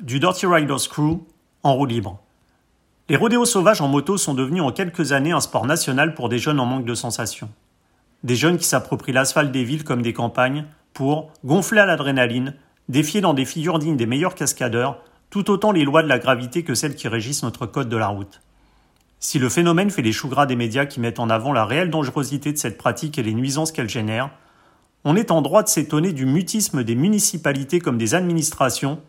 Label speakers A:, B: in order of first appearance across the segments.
A: Du Dirty Riders Crew en roue libre. Les rodéos sauvages en moto sont devenus en quelques années un sport national pour des jeunes en manque de sensations. Des jeunes qui s'approprient l'asphalte des villes comme des campagnes pour, gonfler à l'adrénaline, défier dans des figures dignes des meilleurs cascadeurs, tout autant les lois de la gravité que celles qui régissent notre code de la route. Si le phénomène fait les choux gras des médias qui mettent en avant la réelle dangerosité de cette pratique et les nuisances qu'elle génère, on est en droit de s'étonner du mutisme des municipalités comme des administrations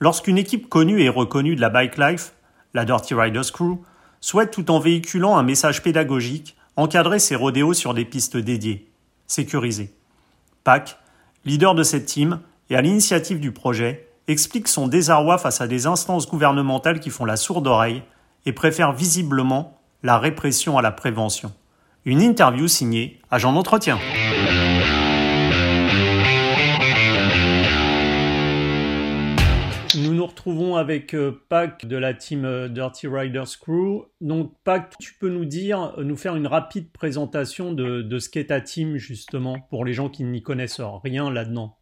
A: Lorsqu'une équipe connue et reconnue de la bike life, la Dirty Riders Crew, souhaite tout en véhiculant un message pédagogique, encadrer ses rodéos sur des pistes dédiées, sécurisées. Pac, leader de cette team et à l'initiative du projet, explique son désarroi face à des instances gouvernementales qui font la sourde oreille et préfèrent visiblement la répression à la prévention. Une interview signée Agent d'entretien. Retrouvons avec euh, Pac de la team euh, Dirty Riders Crew. Donc Pac, tu peux nous dire, euh, nous faire une rapide présentation de, ce qu'est ta team justement pour les gens qui n'y connaissent rien là-dedans.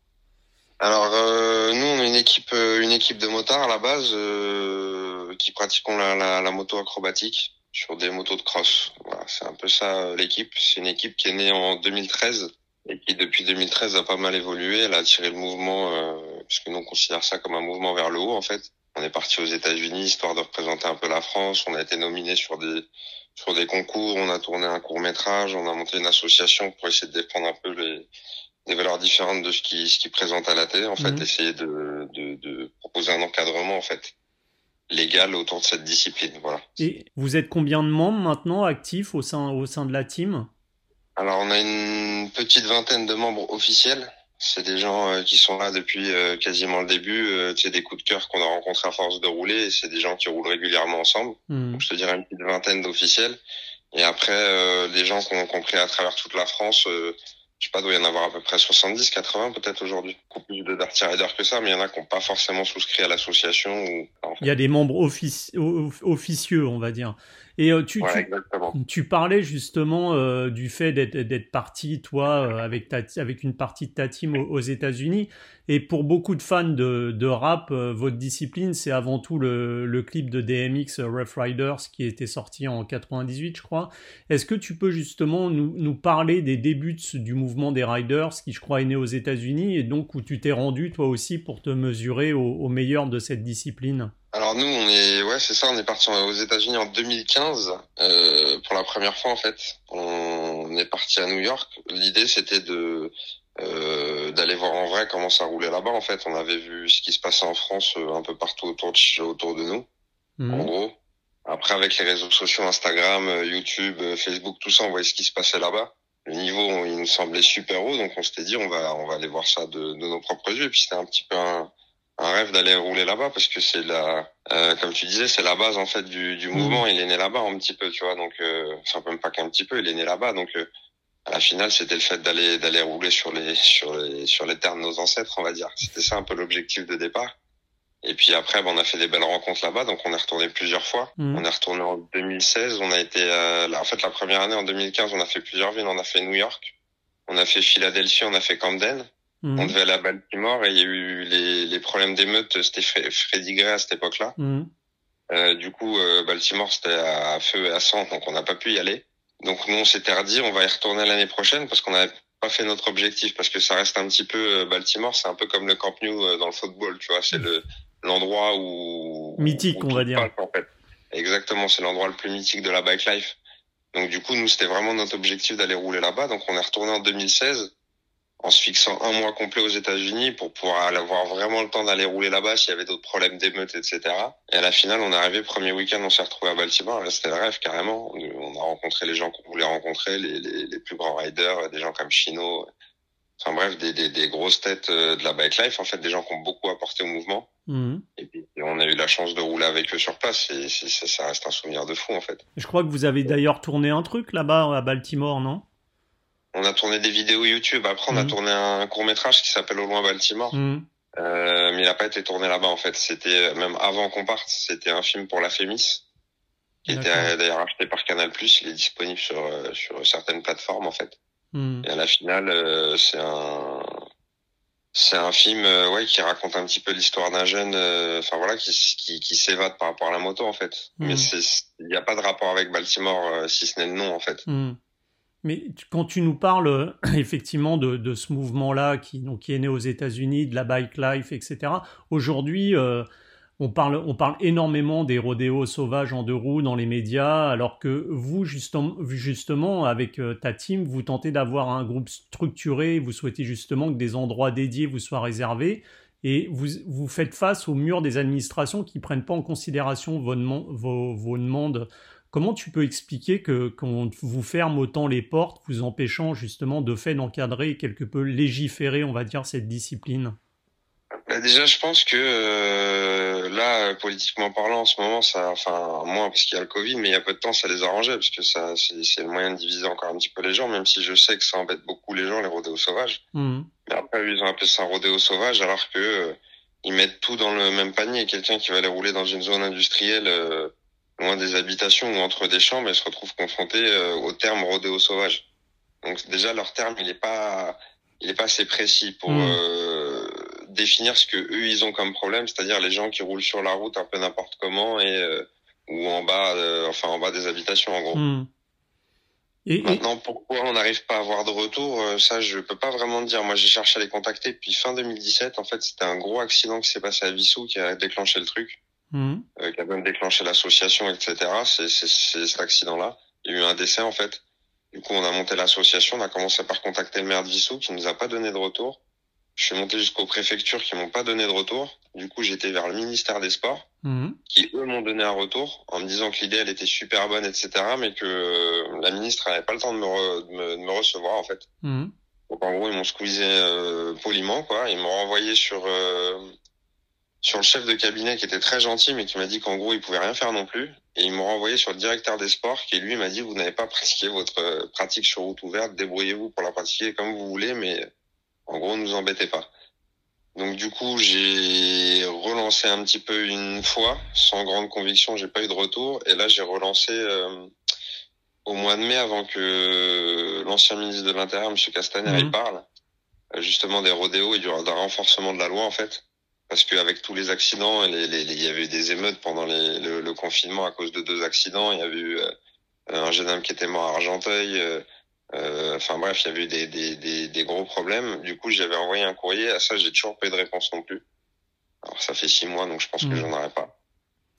B: Alors nous on est une équipe une équipe de motards à la base qui pratiquons la, moto acrobatique sur des motos de cross. C'est un peu ça l'équipe. C'est une équipe qui est née en 2013 et qui depuis 2013 a pas mal évolué. Elle a attiré le mouvement, puisque nous on considère ça comme un mouvement vers le haut en fait. On est parti aux États-Unis histoire de représenter un peu la France. On a été nominé sur des sur des concours. On a tourné un court métrage. On a monté une association pour essayer de défendre un peu les des valeurs différentes de ce qui ce qui présente à la télé. En fait, mhm. essayer de, de, de proposer un encadrement en fait légal autour de cette discipline. Voilà.
A: Et vous êtes combien de membres maintenant actifs au sein au sein de la team?
B: Alors on a une petite vingtaine de membres officiels. C'est des gens euh, qui sont là depuis euh, quasiment le début. Euh, c'est des coups de cœur qu'on a rencontrés à force de rouler. C'est des gens qui roulent régulièrement ensemble. Hmm. Donc, je te dirais une petite vingtaine d'officiels. Et après, des gens qu'on ont pris à travers toute la France. je sais pas, doit y en avoir à peu près 70, 80 peut-être aujourd'hui. Beaucoup plus de Darty Riders que ça, mais il y en a qui n'ont pas forcément souscrit à l'association. Ou...
A: Il y a des membres officieux, on va dire. Et euh, tu, tu, parlais justement euh, du fait d'être parti, toi, euh, avec, ta, avec une partie de ta team aux, États-Unis. Et pour beaucoup de fans de, de rap, votre discipline, c'est avant tout le, le, clip de DMX Rough Riders qui était sorti en 98, je crois. Est-ce que tu peux justement nous, nous parler des débuts du mouvement des Riders, qui je crois est né aux États-Unis, et donc où tu t'es rendu toi aussi pour te mesurer au, au meilleur de cette discipline?
B: Alors nous, on est, ouais, c'est ça, on est parti aux États-Unis en 2015 euh, pour la première fois en fait. On est parti à New York. L'idée, c'était de euh, d'aller voir en vrai comment ça roulait là-bas. En fait, on avait vu ce qui se passait en France euh, un peu partout autour de, autour de nous. Mhm. En gros. Après, avec les réseaux sociaux, Instagram, euh, YouTube, euh, Facebook, tout ça, on voyait ce qui se passait là-bas. Le niveau, il nous semblait super haut, donc on s'était dit, on va, on va aller voir ça de, de nos propres yeux. Et puis c'était un petit peu un, un rêve d'aller rouler là-bas parce que c'est la, euh, comme tu disais, c'est la base en fait du, du mouvement. Mm. Il est né là-bas un petit peu, tu vois. Donc, euh, enfin même pas qu'un petit peu, il est né là-bas. Donc, euh, à la finale, c'était le fait d'aller d'aller rouler sur les sur les sur les terres de nos ancêtres, on va dire. C'était ça un peu l'objectif de départ. Et puis après, ben, on a fait des belles rencontres là-bas, donc on est retourné plusieurs fois. Mm. On est retourné en 2016. On a été, euh, là, en fait, la première année en 2015, on a fait plusieurs villes. On a fait New York, on a fait Philadelphie, on a fait Camden. Mhm. On devait aller à Baltimore et il y a eu les, les problèmes d'émeute. C'était Freddy Gray à cette époque-là. Mhm. Euh, du coup, euh, Baltimore, c'était à feu et à sang, donc on n'a pas pu y aller. Donc nous, on s'était redit, on va y retourner l'année prochaine parce qu'on n'avait pas fait notre objectif, parce que ça reste un petit peu euh, Baltimore, c'est un peu comme le Camp Nou euh, dans le football, tu vois, c'est le l'endroit où
A: mythique, on va dire.
B: en fait. Exactement, c'est l'endroit le plus mythique de la bike life. Donc du coup, nous, c'était vraiment notre objectif d'aller rouler là-bas. Donc on est retourné en 2016 en se fixant un mois complet aux États-Unis pour pouvoir avoir vraiment le temps d'aller rouler là-bas s'il y avait d'autres problèmes d'émeutes, etc. Et à la finale, on est arrivé, premier week-end, on s'est retrouvé à Baltimore. Là, c'était le rêve, carrément. On a rencontré les gens qu'on voulait rencontrer, les, les, les, plus grands riders, des gens comme Chino. Enfin bref, des, des, des, grosses têtes euh, de la bike life, en fait, des gens qui ont beaucoup apporté au mouvement. Mhm. Et puis, on a eu la chance de rouler avec eux sur place et ça reste un souvenir de fou, en fait.
A: Je crois que vous avez d'ailleurs tourné un truc là-bas à Baltimore, non?
B: On a tourné des vidéos YouTube. Après, on a mm. tourné un court métrage qui s'appelle Au loin Baltimore. Mm. Euh, mais il n'a pas été tourné là-bas en fait. C'était même avant qu'on parte. C'était un film pour la Fémis qui était d'ailleurs acheté par Canal+. Il est disponible sur euh, sur certaines plateformes en fait. Mm. Et à la finale, euh, c'est un c'est un film euh, ouais qui raconte un petit peu l'histoire d'un jeune euh, enfin voilà qui qui, qui s'évade par rapport à la moto en fait mais il n'y a pas de rapport avec Baltimore euh, si ce n'est le nom en fait.
A: Mais quand tu nous parles effectivement de, ce mouvement-là qui, est né aux États-Unis, de la bike life, etc., aujourd'hui, euh, on, parle, énormément des rodéos sauvages en deux roues dans les médias, alors que vous, justement, avec euh, ta team, vous tentez d'avoir un groupe structuré, vous souhaitez justement que des endroits dédiés vous soient réservés. Et vous, vous faites face au mur des administrations qui prennent pas en considération vos demandes Comment tu peux expliquer que qu'on vous ferme autant les portes, vous empêchant justement de fait d'encadrer et quelque peu légiférer, on va dire, cette discipline?
B: Bah, déjà je pense que euh, là politiquement parlant en ce moment ça enfin moins parce qu'il y a le Covid mais il y a peu de temps ça les arrangeait parce que ça c'est le moyen de diviser encore un petit peu les gens même si je sais que ça embête beaucoup les gens les rodéos sauvages
A: Mhm.
B: Mais après, ils ont appelé ça un rodéo sauvage, alors que euh, ils mettent tout dans le même panier. Quelqu'un qui va aller rouler dans une zone industrielle euh, loin des habitations ou entre des champs, mais se retrouve confronté euh, au terme rodéo sauvage. Donc déjà, leur terme, il est pas, il est pas assez précis pour
A: Mm.
B: euh, définir ce que eux ils ont comme problème, c'est-à-dire les gens qui roulent sur la route un peu n'importe comment et euh, ou en bas, euh, enfin en bas des habitations en gros.
A: Mhm. Et,
B: Maintenant, pourquoi on n'arrive pas à avoir de retour, euh, ça je peux pas vraiment te dire. Moi, j'ai cherché à les contacter depuis fin 2017. En fait, c'était un gros accident qui s'est passé à Vissou qui a déclenché le truc,
A: Mhm.
B: euh, qui a même déclenché l'association, etc. C'est cet accident-là. Il y a eu un décès en fait. Du coup, on a monté l'association. On a commencé par contacter le maire de Vissou qui nous a pas donné de retour. Je suis monté jusqu'aux préfectures qui m'ont pas donné de retour. Du coup, j'étais vers le ministère des Sports
A: Mhm.
B: qui eux m'ont donné un retour en me disant que l'idée elle était super bonne, etc. Mais que euh, la ministre n'avait pas le temps de me, re- de me, de me recevoir en fait.
A: Mhm.
B: Donc en gros ils m'ont squeezé euh, poliment quoi. Ils m'ont renvoyé sur euh, sur le chef de cabinet qui était très gentil mais qui m'a dit qu'en gros il pouvait rien faire non plus. Et ils m'ont renvoyé sur le directeur des sports qui lui m'a dit vous n'avez pas pratiqué votre euh, pratique sur route ouverte, débrouillez-vous pour la pratiquer comme vous voulez, mais en gros ne nous embêtez pas. Donc du coup, j'ai relancé un petit peu une fois, sans grande conviction, j'ai pas eu de retour. Et là, j'ai relancé euh, au mois de mai avant que l'ancien ministre de l'Intérieur, M. Castaner, il parle euh, justement des rodéos et du d'un renforcement de la loi en fait. Parce qu'avec tous les accidents, il y avait eu des émeutes pendant les- le, le confinement à cause de deux accidents. Il y avait eu euh, un jeune homme qui était mort à Argenteuil. euh, euh, Enfin bref, il y avait eu des, des, des, des gros problèmes. Du coup, j'avais envoyé un courrier. À ça, j'ai toujours pas eu de réponse non plus. Alors ça fait six mois, donc je pense que
A: Mhm.
B: j'en aurai pas.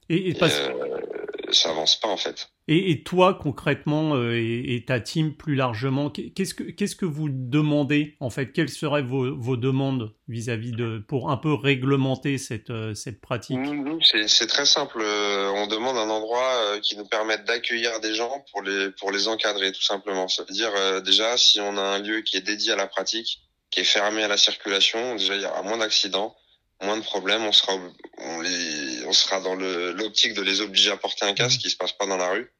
A: Et, et
B: Et,
A: parce-
B: euh, ça avance pas en fait.
A: et- et toi, concrètement, euh, et, et ta team plus largement, qu'est- qu'est-ce que, qu'est-ce que vous demandez, en fait? Quelles seraient vos, vos demandes vis-à-vis de, pour un peu réglementer cette, euh, cette pratique?
B: Nous, nous, c'est très simple. Euh, On demande un endroit euh, qui nous permette d'accueillir des gens pour les pour les encadrer tout simplement. Ça veut dire euh, déjà si on a un lieu qui est dédié à la pratique, qui est fermé à la circulation, déjà il y aura moins d'accidents, moins de problèmes. On sera on, les, on sera dans le- l'optique de les obliger à porter un casque qui se passe pas dans la rue,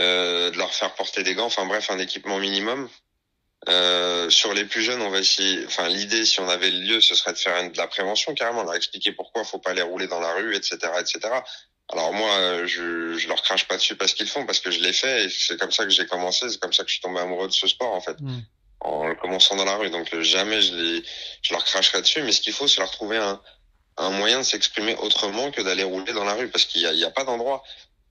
B: euh, de leur faire porter des gants. Enfin bref, un équipement minimum. Euh, sur les plus jeunes, on va essayer. Enfin, l'idée, si on avait le lieu, ce serait de faire une- de la prévention carrément, leur expliquer pourquoi faut pas les rouler dans la rue, etc., etc. Alors moi, je, je leur crache pas dessus parce qu'ils font, parce que je l'ai fait et c'est comme ça que j'ai commencé, c'est comme ça que je suis tombé amoureux de ce sport en fait,
A: Mhm.
B: En le commençant dans la rue. Donc euh, jamais je les, je leur cracherai dessus, mais ce qu'il faut, c'est leur trouver un, un moyen de s'exprimer autrement que d'aller rouler dans la rue, parce qu'il y a, il y a pas d'endroit.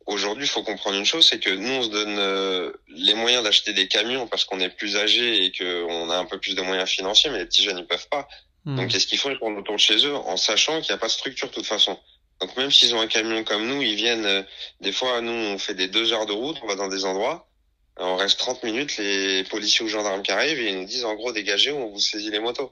B: Aujourd'hui, il faut comprendre une chose, c'est que nous, on se donne euh, les moyens d'acheter des camions parce qu'on est plus âgé et qu'on a un peu plus de moyens financiers, mais les petits jeunes, ils peuvent pas.
A: Mhm.
B: Donc, qu'est-ce qu'ils font Ils tournent autour de chez eux en sachant qu'il n'y a pas de structure de toute façon. Donc, même s'ils ont un camion comme nous, ils viennent, euh, des fois, nous, on fait des deux heures de route, on va dans des endroits, on reste 30 minutes, les policiers ou gendarmes qui arrivent et ils nous disent, en gros, dégagez ou on vous saisit les motos.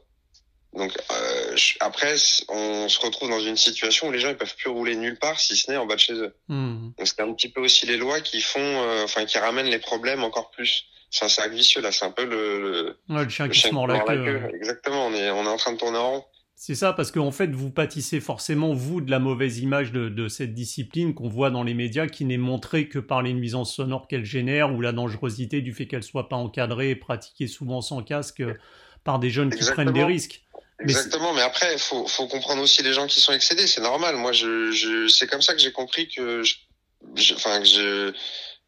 B: Donc, euh, je- après, on se retrouve dans une situation où les gens, ils peuvent plus rouler nulle part si ce n'est en bas de chez eux.
A: Mhm.
B: Donc c'est un petit peu aussi les lois qui font, euh, enfin qui ramènent les problèmes encore plus. C'est un cercle vicieux là, c'est un peu le, le,
A: Ouais, le chien
B: le
A: qui se mord la queue.
B: Exactement, on est on est en train de tourner en rond.
A: C'est ça, parce qu'en fait, vous pâtissez forcément, vous, de la mauvaise image de, de cette discipline qu'on voit dans les médias, qui n'est montrée que par les nuisances sonores qu'elle génère ou la dangerosité du fait qu'elle soit pas encadrée et pratiquée souvent sans casque euh, par des jeunes qui
B: Exactement.
A: prennent des risques. Mais
B: Exactement, mais, après faut faut comprendre aussi les gens qui sont excédés, c'est normal. Moi je je c'est comme ça que j'ai compris que je je- enfin que je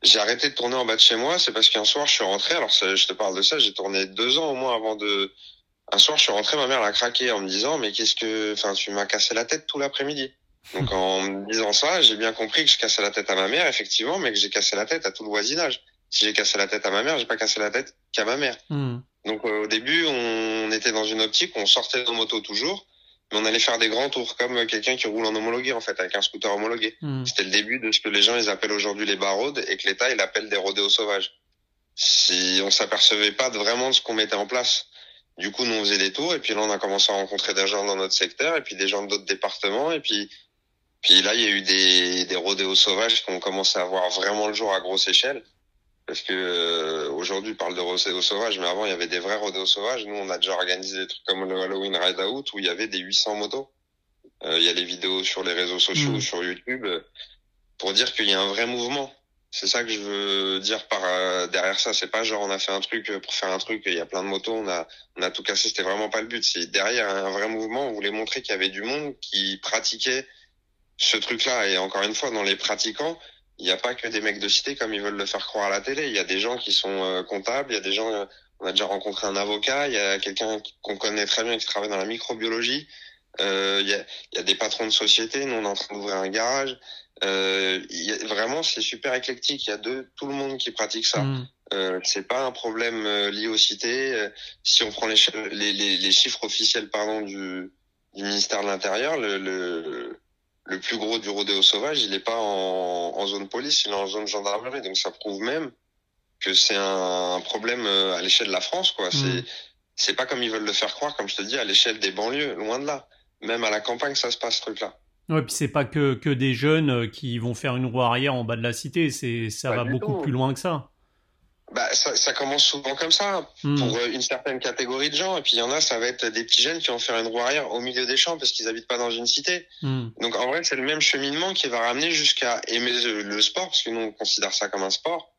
B: j'ai arrêté de tourner en bas de chez moi, c'est parce qu'un soir je suis rentré. Alors ça, je te parle de ça, j'ai tourné deux ans au moins avant de Un soir, je suis rentré, ma mère l'a craqué en me disant, mais qu'est-ce que, enfin, tu m'as cassé la tête tout l'après-midi. Donc, en me disant ça, j'ai bien compris que je cassais la tête à ma mère, effectivement, mais que j'ai cassé la tête à tout le voisinage. Si j'ai cassé la tête à ma mère, j'ai pas cassé la tête qu'à ma mère.
A: Hmm.
B: Donc, euh, au début, on était dans une optique, on sortait nos motos toujours, mais on allait faire des grands tours, comme quelqu'un qui roule en homologué, en fait, avec un scooter homologué.
A: Hmm.
B: C'était le début de ce que les gens, ils appellent aujourd'hui les barrodes, et que l'État, il appelle des rodéos sauvages. Si on s'apercevait pas de vraiment de ce qu'on mettait en place. Du coup, nous, on faisait des tours, et puis là, on a commencé à rencontrer des gens dans notre secteur, et puis des gens d'autres départements, et puis, puis là, il y a eu des, des rodéos sauvages qui ont commencé à voir vraiment le jour à grosse échelle. Parce que euh, aujourd'hui, on parle de rodéos sauvages, mais avant, il y avait des vrais rodéos sauvages. Nous, on a déjà organisé des trucs comme le Halloween Ride Out, où il y avait des 800 motos. Euh, il y a les vidéos sur les réseaux sociaux,
A: Mm.
B: sur YouTube, euh, pour dire qu'il y a un vrai mouvement. C'est ça que je veux dire par euh, derrière ça. C'est pas genre on a fait un truc pour faire un truc. Il y a plein de motos, on a on a tout cassé. C'était vraiment pas le but. C'est derrière un vrai mouvement. On voulait montrer qu'il y avait du monde qui pratiquait ce truc-là. Et encore une fois, dans les pratiquants, il n'y a pas que des mecs de cité comme ils veulent le faire croire à la télé. Il y a des gens qui sont euh, comptables. Il y a des gens. euh, on a déjà rencontré un avocat. Il y a quelqu'un qu'on connaît très bien qui travaille dans la microbiologie. Euh, Il y, a, y a des patrons de société. Nous, on est en train d'ouvrir un garage. Euh, y a, vraiment, c'est super éclectique. Il y a de tout le monde qui pratique ça.
A: Hmm.
B: Euh, c'est pas un problème euh, lié aux cités. Euh, si on prend les, les, les, les chiffres officiels pardon du, du ministère de l'Intérieur, le, le, le plus gros du rodéo sauvage, il est pas en, en zone police, il est en zone gendarmerie. Donc ça prouve même que c'est un, un problème euh, à l'échelle de la France. quoi. C'est c'est pas comme ils veulent le faire croire, comme je te dis, à l'échelle des banlieues, loin de là. Même à la campagne, ça se passe ce truc-là.
A: Ouais, puis c'est pas que, que des jeunes euh, qui vont faire une roue arrière en bas de la cité, c'est ça
B: Pas
A: va beaucoup
B: tout.
A: plus loin que ça.
B: Bah, ça, ça commence souvent comme ça.
A: Hmm.
B: pour euh, une certaine catégorie de gens. Et puis il y en a, ça va être des petits jeunes qui vont faire une roue arrière au milieu des champs parce qu'ils habitent pas dans une cité.
A: Hmm.
B: Donc en vrai, c'est le même cheminement qui va ramener jusqu'à aimer le, sport parce que nous on considère ça comme un sport.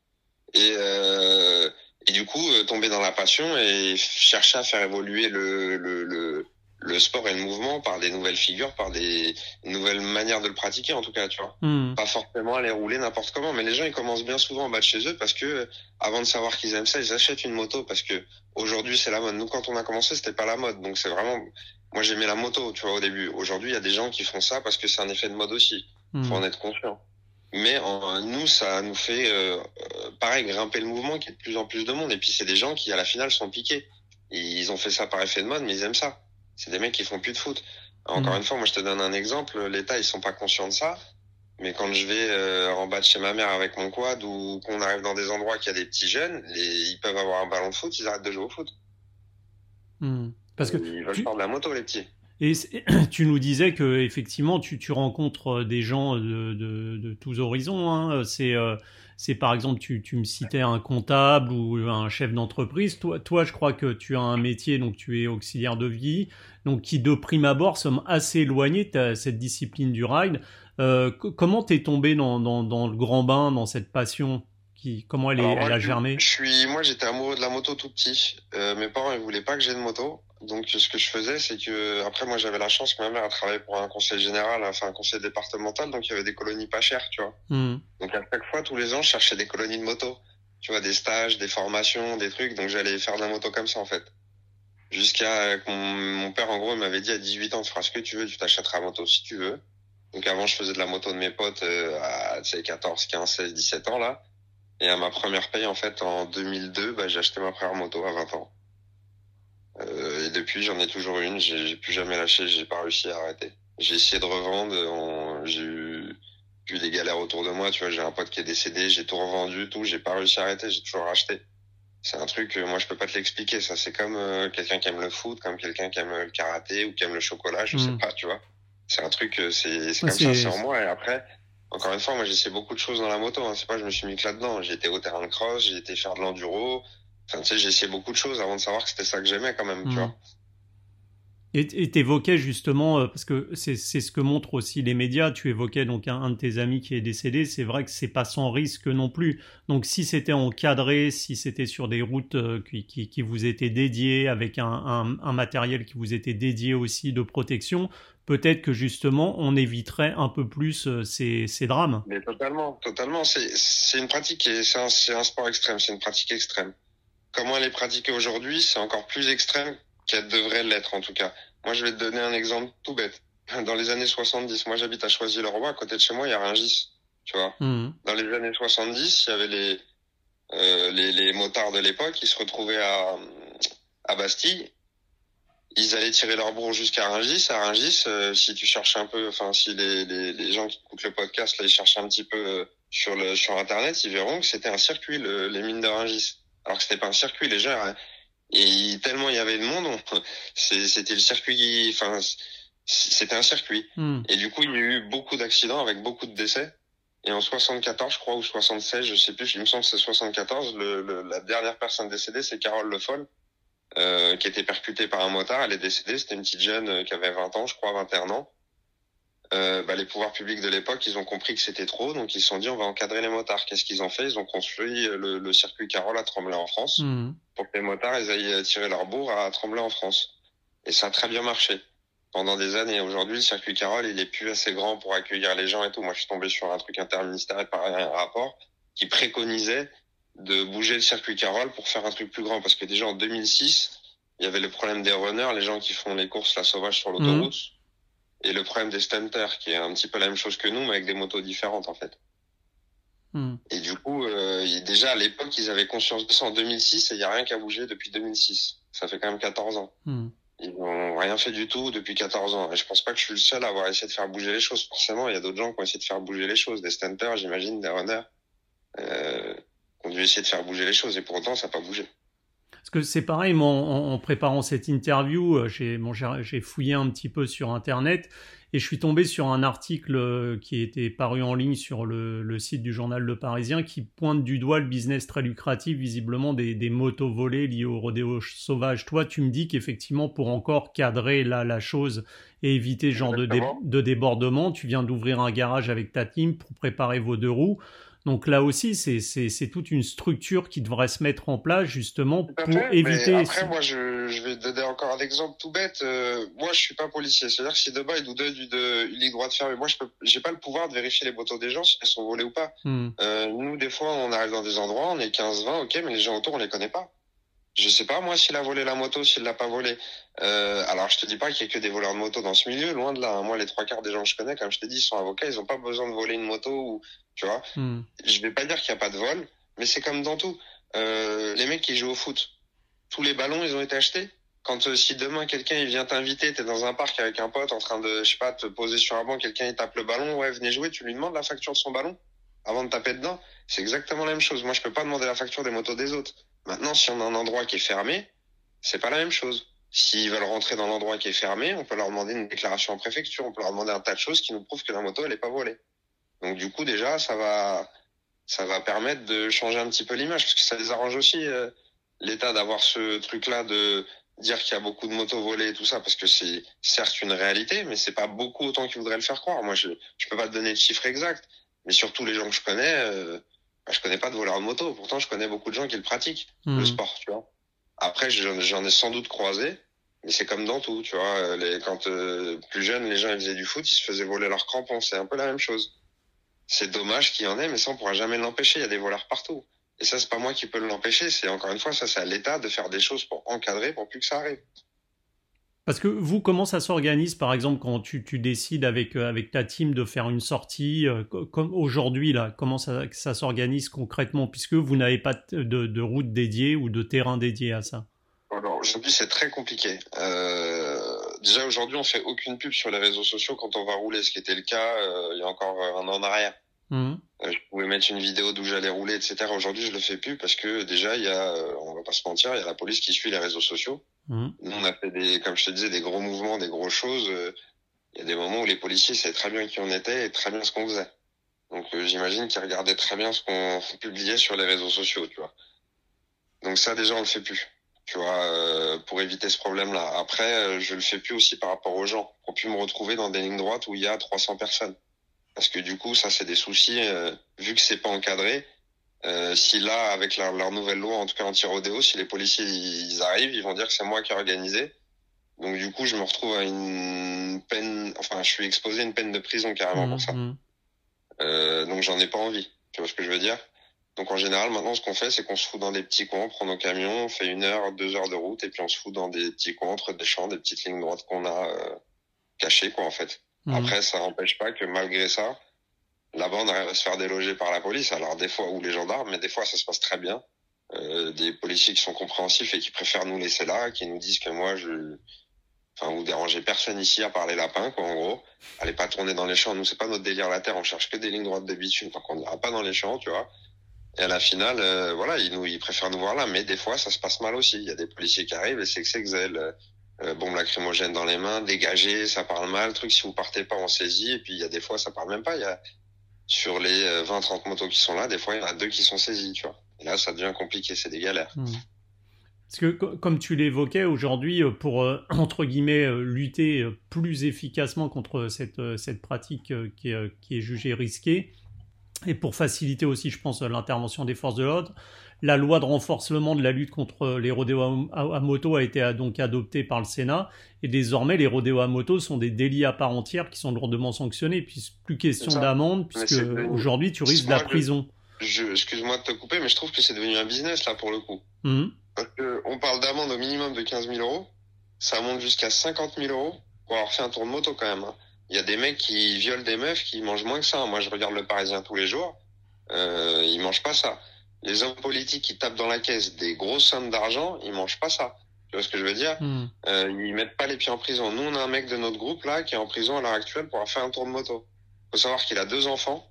B: Et euh, et du coup tomber dans la passion et chercher à faire évoluer le le le le sport et le mouvement par des nouvelles figures, par des nouvelles manières de le pratiquer en tout cas, tu vois
A: Hmm.
B: pas forcément aller rouler n'importe comment, mais les gens ils commencent bien souvent en bas de chez eux parce que avant de savoir qu'ils aiment ça, ils achètent une moto parce que aujourd'hui c'est la mode. Nous quand on a commencé c'était pas la mode, donc c'est vraiment moi j'aimais la moto, tu vois au début. Aujourd'hui il y a des gens qui font ça parce que c'est un effet de mode aussi,
A: Hmm.
B: faut en être conscient. Mais en, nous ça nous fait euh, pareil grimper le mouvement qui est de plus en plus de monde et puis c'est des gens qui à la finale sont piqués. Ils ont fait ça par effet de mode mais ils aiment ça. C'est des mecs qui font plus de foot. Encore
A: Mm.
B: une fois, moi je te donne un exemple. L'État ils sont pas conscients de ça. Mais quand je vais euh, en bas de chez ma mère avec mon quad ou qu'on arrive dans des endroits qui a des petits jeunes, les, ils peuvent avoir un ballon de foot, ils arrêtent de jouer au foot.
A: Hmm. Parce que
B: ils veulent
A: tu-
B: faire de la moto les petits.
A: Et tu nous disais que effectivement tu, tu rencontres euh, des gens de, de, de tous horizons. Hein. C'est euh, c'est par exemple tu, tu me citais un comptable ou un chef d'entreprise. Toi toi je crois que tu as un métier donc tu es auxiliaire de vie donc qui de prime abord sommes assez éloignés de cette discipline du ride. Euh, co- comment t'es tombé dans, dans le grand bain dans cette passion? Qui comment elle, est,
B: Alors, moi,
A: elle a
B: je-
A: germé?
B: Je suis, moi j'étais amoureux de la moto tout petit. Euh, mes parents ils voulaient pas que j'ai de moto. Donc ce que je faisais c'est que après moi j'avais la chance que ma mère a travaillé pour un conseil général, enfin un conseil départemental, donc il y avait des colonies pas chères, tu vois.
A: Hmm.
B: Donc à chaque fois, tous les ans, je cherchais des colonies de moto. Tu vois, des stages, des formations, des trucs. Donc j'allais faire de la moto comme ça, en fait. Jusqu'à que mon, mon père, en gros, il m'avait dit à 18 ans, tu feras ce que tu veux, tu t'achèteras la moto si tu veux. Donc avant, je faisais de la moto de mes potes euh, à tu sais, 14, 15, 16, 17 ans, là. Et à ma première paye, en fait, en 2002, bah, j'ai acheté ma première moto à 20 ans. Euh, et depuis, j'en ai toujours une. J'ai j'ai plus jamais lâché, j'ai pas réussi à arrêter. J'ai essayé de revendre, on- j'ai eu eu des galères autour de moi, tu vois, j'ai un pote qui est décédé, j'ai tout revendu, tout, j'ai pas réussi à arrêter, j'ai toujours racheté. C'est un truc, euh, moi je peux pas te l'expliquer, ça c'est comme euh, quelqu'un qui aime le foot, comme quelqu'un qui aime le karaté ou qui aime le chocolat, je
A: Mm.
B: sais pas, tu vois. C'est un truc, euh, c'est c'est
A: Ouais,
B: comme ça,
A: c'est
B: en moi. Et après, encore une fois, moi j'ai essayé beaucoup de choses dans la moto, hein. c'est pas je me suis mis que là-dedans. J'ai été au terrain de cross, j'ai été faire de l'enduro, enfin tu sais, j'ai essayé beaucoup de choses avant de savoir que c'était ça que j'aimais quand même, tu
A: Mm.
B: vois.
A: Et tu évoquais justement, euh, parce que c'est ce que montrent aussi les médias, tu évoquais donc un, de tes amis qui est décédé, c'est vrai que c'est pas sans risque non plus. Donc si c'était encadré, si c'était sur des routes euh, qui, qui, vous étaient dédiées, avec un, un, matériel qui vous était dédié aussi de protection, peut-être que justement on éviterait un peu plus euh, ces, ces drames.
B: Mais totalement, totalement. C'est, une pratique c'est un, c'est un sport extrême, c'est une pratique extrême. Comment elle est pratiquée aujourd'hui, c'est encore plus extrême qu'elle devrait l'être en tout cas. Moi, je vais te donner un exemple tout bête. Dans les années 70, moi j'habite à Choisy-le-Roi, à côté de chez moi, il y a Rungis, tu vois.
A: Mhm.
B: Dans les années 70, il y avait les, euh, les, les motards de l'époque, ils se retrouvaient à, à Bastille. Ils allaient tirer leur bourre jusqu'à Rungis. À Rungis, euh, si tu cherches un peu, enfin, si les, les, les gens qui écoutent le podcast, là, ils cherchent un petit peu euh, sur le, sur Internet, ils verront que c'était un circuit, le, les mines de Rungis. Alors que c'était pas un circuit, les gens, hein, et tellement il y avait de monde, on- c'était le circuit, enfin, c'était un circuit.
A: Mhm.
B: Et du coup, il y a eu beaucoup d'accidents avec beaucoup de décès. Et en 74, je crois, ou 76, je sais plus, il me semble que c'est 74, le, le- la dernière personne décédée, c'est Carole Le Foll, euh, qui était percutée par un motard. Elle est décédée, c'était une petite jeune euh, qui avait 20 ans, je crois, 21 ans. Euh, bah, les pouvoirs publics de l'époque, ils ont compris que c'était trop, donc ils se sont dit, on va encadrer les motards. Qu'est-ce qu'ils ont fait? Ils ont construit euh, le, le circuit Carole à Tremblay en France
A: Mhm.
B: pour que les motards ils aillent tirer leur bourre à Tremblay en France. Et ça a très bien marché pendant des années. Aujourd'hui, le circuit Carole, il est plus assez grand pour accueillir les gens et tout. Moi, je suis tombé sur un truc interministériel par un rapport qui préconisait de bouger le circuit Carole pour faire un truc plus grand. Parce que déjà en 2006, il y avait le problème des runners, les gens qui font les courses la sauvage sur l'autoroute, et le problème des stunters, qui est un petit peu la même chose que nous, mais avec des motos différentes en fait.
A: Mhm.
B: Et du coup, euh, déjà à l'époque, ils avaient conscience de ça en 2006 et il n'y a rien qui a bougé depuis 2006. Ça fait quand même 14 ans.
A: Mhm.
B: Ils n'ont rien fait du tout depuis 14 ans. Et je pense pas que je suis le seul à avoir essayé de faire bouger les choses. Forcément, il y a d'autres gens qui ont essayé de faire bouger les choses. Des stunters, j'imagine, des runners, euh, qui ont dû essayer de faire bouger les choses. Et pour autant, ça n'a pas bougé.
A: Parce que c'est pareil, moi, en, en préparant cette interview, euh, j'ai bon, fouillé un petit peu sur Internet et je suis tombé sur un article euh, qui était paru en ligne sur le, le site du journal Le Parisien qui pointe du doigt le business très lucratif, visiblement des, des motos volées liées au rodéo sauvage. Toi, tu me dis qu'effectivement, pour encore cadrer là la chose et éviter ce genre de, dé-
B: Exactement.
A: de débordement, tu viens d'ouvrir un garage avec ta team pour préparer vos deux roues. Donc là aussi, c'est- toute une structure qui devrait se mettre en place justement pour
B: fait,
A: éviter.
B: après, moi, je, je vais donner encore un exemple tout bête. Euh, moi, je suis pas policier. C'est-à-dire que si demain, ils nous donnent une, une ligne droite fermée, moi, je peux, j'ai pas le pouvoir de vérifier les motos des gens si elles sont volées ou pas.
A: Hmm.
B: Euh, nous, des fois, on arrive dans des endroits, on est 15-20, ok, mais les gens autour, on les connaît pas. Je sais pas, moi, s'il a volé la moto, s'il l'a pas volé. Euh, alors, je te dis pas qu'il y a que des voleurs de moto dans ce milieu, loin de là. hein. Moi, les trois quarts des gens que je connais, comme je t'ai dit, ils sont avocats, ils ont pas besoin de voler une moto ou, tu vois.
A: Hmm.
B: Je vais pas dire qu'il y a pas de vol, mais c'est comme dans tout. Euh, les mecs qui jouent au foot, tous les ballons, ils ont été achetés. Quand euh, si demain quelqu'un il vient t'inviter, t'es dans un parc avec un pote en train de, je sais pas, te poser sur un banc, quelqu'un il tape le ballon, ouais, venez jouer, tu lui demandes la facture de son ballon avant de taper dedans. C'est exactement la même chose. Moi, je peux pas demander la facture des motos des autres. Maintenant, si on a un endroit qui est fermé, c'est pas la même chose. S'ils veulent rentrer dans l'endroit qui est fermé, on peut leur demander une déclaration en préfecture, on peut leur demander un tas de choses qui nous prouvent que la moto elle est pas volée. Donc du coup déjà ça va ça va permettre de changer un petit peu l'image parce que ça les arrange aussi euh, l'État d'avoir ce truc là de dire qu'il y a beaucoup de motos volées et tout ça parce que c'est certes une réalité mais c'est pas beaucoup autant qu'ils voudraient le faire croire. Moi je je peux pas te donner de chiffres exacts mais surtout les gens que je connais euh, bah, je connais pas de voleurs de moto pourtant je connais beaucoup de gens qui le pratiquent
A: Hmm.
B: le sport, tu vois. Après, j'en j'en ai sans doute croisé, mais c'est comme dans tout, tu vois. Les, quand euh, plus jeunes, les gens ils faisaient du foot, ils se faisaient voler leurs crampons, c'est un peu la même chose. C'est dommage qu'il y en ait, mais ça on pourra jamais l'empêcher. Il y a des voleurs partout. Et ça, c'est pas moi qui peux l'empêcher. C'est encore une fois, ça, c'est à l'État de faire des choses pour encadrer, pour plus que ça arrive.
A: Parce que vous, comment ça s'organise, par exemple, quand tu, tu décides avec, euh, avec ta team de faire une sortie, euh, co- comme aujourd'hui, là, comment ça, ça s'organise concrètement, puisque vous n'avez pas de, de, de route dédiée ou de terrain dédié à ça?
B: Alors aujourd'hui, c'est très compliqué. Euh, déjà aujourd'hui, on fait aucune pub sur les réseaux sociaux quand on va rouler, ce qui était le cas euh, il y a encore un an en arrière.
A: Mhm.
B: Euh, Je pouvais mettre une vidéo d'où j'allais rouler, etc. Aujourd'hui, je le fais plus parce que déjà, il y a, euh, on va pas se mentir, il y a la police qui suit les réseaux sociaux.
A: Mhm.
B: Nous, on a fait des, comme je te disais, des gros mouvements, des grosses choses. Il y a des moments où les policiers savaient très bien qui on était et très bien ce qu'on faisait. Donc, euh, j'imagine qu'ils regardaient très bien ce qu'on publiait sur les réseaux sociaux, tu vois. Donc ça, déjà, on le fait plus, tu vois, euh, pour éviter ce problème-là. Après, euh, je le fais plus aussi par rapport aux gens, pour plus me retrouver dans des lignes droites où il y a 300 personnes. Parce que du coup, ça, c'est des soucis, euh, vu que c'est pas encadré. Euh, si là, avec leur, leur nouvelle loi, en tout cas anti-rodéo, si les policiers ils, arrivent, ils vont dire que c'est moi qui ai organisé. Donc du coup, je me retrouve à une peine, enfin, je suis exposé à une peine de prison carrément pour ça.
A: Mhm.
B: Euh, donc j'en ai pas envie. Tu vois ce que je veux dire? Donc en général, maintenant, ce qu'on fait, c'est qu'on se fout dans des petits coins, on prend nos camions, on fait une heure, deux heures de route, et puis on se fout dans des petits coins entre des champs, des petites lignes droites qu'on a euh, cachées, quoi, en fait. Mmh. Après, ça n'empêche pas que malgré ça, la bande arrive à se faire déloger par la police. Alors des fois, ou les gendarmes, mais des fois, ça se passe très bien. Euh, des policiers qui sont compréhensifs et qui préfèrent nous laisser là, qui nous disent que moi, je, enfin, vous dérangez personne ici à part les lapins, quoi, en gros. Allez pas tourner dans les champs. Nous, c'est pas notre délire la terre. On cherche que des lignes droites de bitume, donc on n'ira pas dans les champs, tu vois. Et à la finale, euh, voilà, ils préfèrent nous voir là, mais des fois, ça se passe mal aussi. Il y a des policiers qui arrivent et c'est que c'est que euh, euh, bombe lacrymogène dans les mains, dégagé, ça parle mal, truc. Si vous partez pas, on saisit. Et puis il y a des fois, ça parle même pas. Il y a sur les 20-30 euh, motos qui sont là, des fois, il y en a deux qui sont saisies, tu vois. Et là, ça devient compliqué, c'est des galères.
A: Mmh. Parce que, comme tu l'évoquais, aujourd'hui, pour, entre guillemets, lutter plus efficacement contre cette, cette pratique qui est jugée risquée, et pour faciliter aussi, je pense, l'intervention des forces de l'ordre, la loi de renforcement de la lutte contre les rodéos à, moto a été donc adoptée par le Sénat et désormais les rodéos à moto sont des délits à part entière qui sont lourdement sanctionnés puis plus question d'amende puisque aujourd'hui tu risques de la prison.
B: excuse-moi de te couper mais je trouve que c'est devenu un business là pour le coup.
A: Mmh.
B: on parle d'amende au minimum de 15 000 euros, ça monte jusqu'à 50 000 euros pour avoir fait un tour de moto quand même. Il y a des mecs qui violent des meufs qui mangent moins que ça. Moi, je regarde le Parisien tous les jours. Euh, ils mangent pas ça. Les hommes politiques qui tapent dans la caisse des grosses sommes d'argent, ils mangent pas ça. Tu vois ce que je veux dire?
A: Hmm.
B: euh, Ils mettent pas les pieds en prison. Nous, on a un mec de notre groupe là qui est en prison à l'heure actuelle pour avoir fait un tour de moto. Faut savoir qu'il a deux enfants,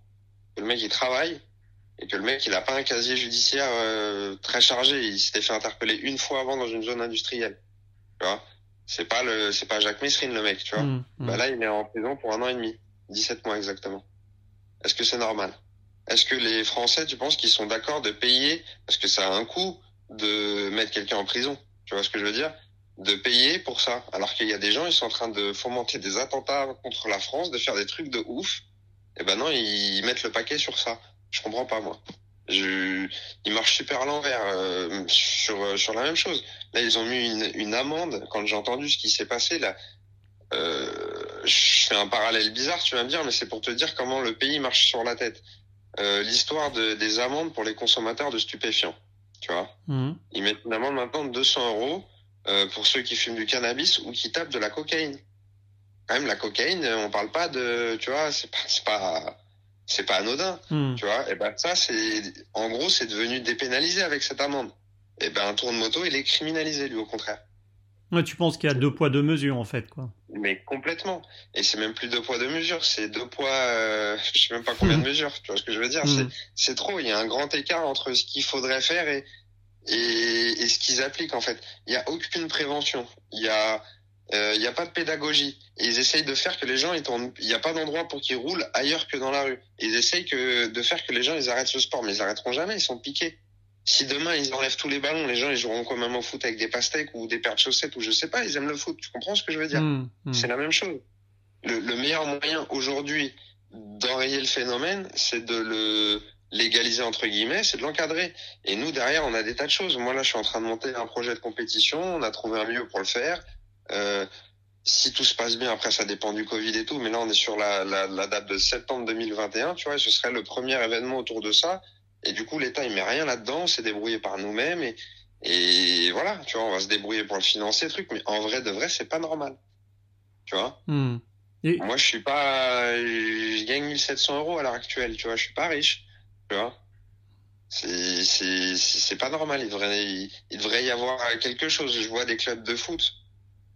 B: que le mec il travaille et que le mec il a pas un casier judiciaire euh, très chargé. Il s'était fait interpeller une fois avant dans une zone industrielle. Tu vois? C'est pas le, c'est pas Jacques Messrine, le mec, tu vois. Mmh, mmh. Bah là, il est en prison pour un an et demi. 17 mois exactement. Est-ce que c'est normal? Est-ce que les Français, tu penses qu'ils sont d'accord de payer, parce que ça a un coût de mettre quelqu'un en prison? Tu vois ce que je veux dire? De payer pour ça. Alors qu'il y a des gens, ils sont en train de fomenter des attentats contre la France, de faire des trucs de ouf. Et ben non, ils mettent le paquet sur ça. Je comprends pas, moi. Je, ils marchent super à l'envers euh, sur euh, sur la même chose. Là, ils ont mis une, une amende. Quand j'ai entendu ce qui s'est passé là, euh, je fais un parallèle bizarre, tu vas me dire, mais c'est pour te dire comment le pays marche sur la tête. Euh, L'histoire de, des amendes pour les consommateurs de stupéfiants, tu vois.
A: Mmh.
B: Ils mettent une amende maintenant de 200 euros euh, pour ceux qui fument du cannabis ou qui tapent de la cocaïne. Quand même, la cocaïne, on parle pas de, tu vois, c'est pas, c'est pas c'est pas anodin,
A: hmm.
B: tu vois. Et ben ça, c'est en gros, c'est devenu dépénalisé avec cette amende. Et ben un tour de moto, il est criminalisé lui au contraire.
A: Ouais, tu penses qu'il y a deux poids deux mesures en fait, quoi.
B: Mais complètement. Et c'est même plus deux poids deux mesures, c'est deux poids, euh, je sais même pas combien de mesures. Tu vois ce que je veux dire C'est hmm. c'est trop. Il y a un grand écart entre ce qu'il faudrait faire et et, et ce qu'ils appliquent en fait. Il y a aucune prévention. Il y a il euh, n'y a pas de pédagogie. ils essayent de faire que les gens, il n'y a pas d'endroit pour qu'ils roulent ailleurs que dans la rue. ils essayent que, de faire que les gens, ils arrêtent ce sport, mais ils arrêteront jamais, ils sont piqués. Si demain, ils enlèvent tous les ballons, les gens, ils joueront quand même au foot avec des pastèques ou des paires de chaussettes ou je sais pas, ils aiment le foot. Tu comprends ce que je veux dire?
A: Mmh, mmh.
B: C'est la même chose. Le, le meilleur moyen aujourd'hui d'enrayer le phénomène, c'est de le légaliser entre guillemets, c'est de l'encadrer. Et nous derrière, on a des tas de choses. Moi là, je suis en train de monter un projet de compétition. On a trouvé un lieu pour le faire. Euh, si tout se passe bien, après ça dépend du Covid et tout, mais là on est sur la, la, la date de septembre 2021, tu vois, ce serait le premier événement autour de ça. Et du coup, l'État il met rien là-dedans, c'est débrouillé par nous-mêmes et, et voilà, tu vois, on va se débrouiller pour le financer, truc. Mais en vrai, de vrai, c'est pas normal, tu vois?
A: Hmm.
B: Moi, je suis pas, je gagne 1700 euros à l'heure actuelle, tu vois, je suis pas riche, tu vois. C'est pas normal. Il devrait il devrait y avoir quelque chose. Je vois des clubs de foot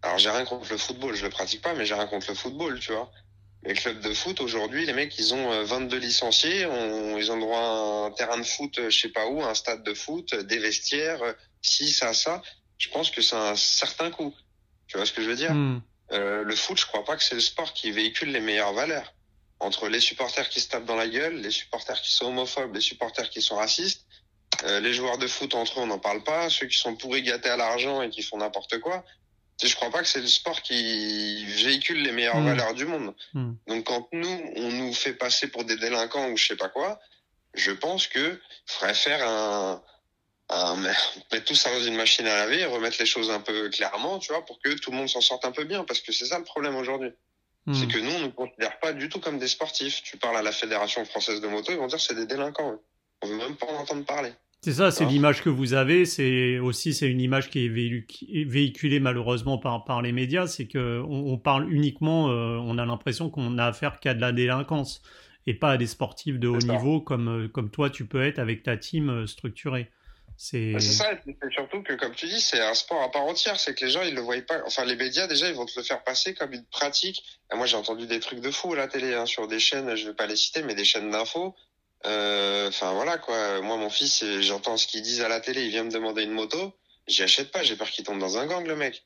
B: alors j'ai rien contre le football, je le pratique pas, mais j'ai rien contre le football, tu vois. Les clubs de foot aujourd'hui, les mecs, ils ont 22 euh, licenciés, ils ont droit à un terrain de foot, euh, je sais pas où, un stade de foot, euh, des vestiaires, si ça, ça. Je pense que c'est un certain coût. Tu vois ce que je veux dire?
A: Hmm.
B: euh, Le foot, je crois pas que c'est le sport qui véhicule les meilleures valeurs. Entre les supporters qui se tapent dans la gueule, les supporters qui sont homophobes, les supporters qui sont racistes, euh, les joueurs de foot entre eux, on n'en parle pas, ceux qui sont pourris gâtés à l'argent et qui font n'importe quoi je crois pas que c'est le sport qui véhicule les meilleures hmm. valeurs du monde.
A: Hmm.
B: Donc quand nous, on nous fait passer pour des délinquants ou je sais pas quoi, je pense que faudrait faire un, un mettre tout ça dans une machine à laver et remettre les choses un peu clairement, tu vois, pour que tout le monde s'en sorte un peu bien, parce que c'est ça le problème aujourd'hui. Hmm. C'est que nous, on ne considère pas du tout comme des sportifs. Tu parles à la Fédération française de moto, ils vont dire c'est des délinquants. On veut même pas en entendre parler.
A: C'est ça, c'est l'image que vous avez. C'est aussi c'est une image qui est véhiculée malheureusement par, par les médias. C'est que on, parle uniquement, euh, on a l'impression qu'on a affaire qu'à de la délinquance et pas à des sportifs de haut niveau comme euh, comme toi tu peux être avec ta team euh, structurée.
B: C'est ça, c'est surtout que comme tu dis, c'est un sport à part entière. C'est que les gens ils le voient pas. Enfin les médias déjà ils vont te le faire passer comme une pratique. moi j'ai entendu des trucs de fou à la télé hein, sur des chaînes, je vais pas les citer, mais des chaînes d'infos enfin voilà quoi. Moi mon fils, j'entends ce qu'ils disent à la télé, il vient me demander une moto, j'y achète pas, j'ai peur qu'il tombe dans un gang le mec.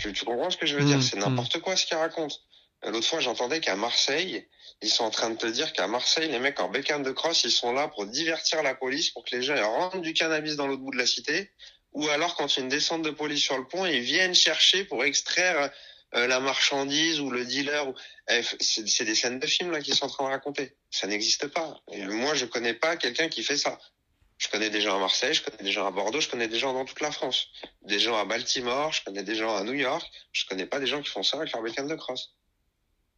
B: Tu, comprends ce que je veux dire? Mmh, C'est n'importe mmh. quoi ce qu'il raconte. Euh, l'autre fois j'entendais qu'à Marseille, ils sont en train de te dire qu'à Marseille, les mecs en bécane de crosse, ils sont là pour divertir la police, pour que les gens rentrent du cannabis dans l'autre bout de la cité, ou alors quand il y a une descente de police sur le pont, ils viennent chercher pour extraire euh, la marchandise ou le dealer. Eh, c'est des scènes de films là qui sont en train de raconter. Ça n'existe pas. Moi, je connais pas quelqu'un qui fait ça. Je connais des gens à Marseille, je connais des gens à Bordeaux, je connais des gens dans toute la France. Des gens à Baltimore, je connais des gens à New York. Je connais pas des gens qui font ça avec leur bécane de crosse.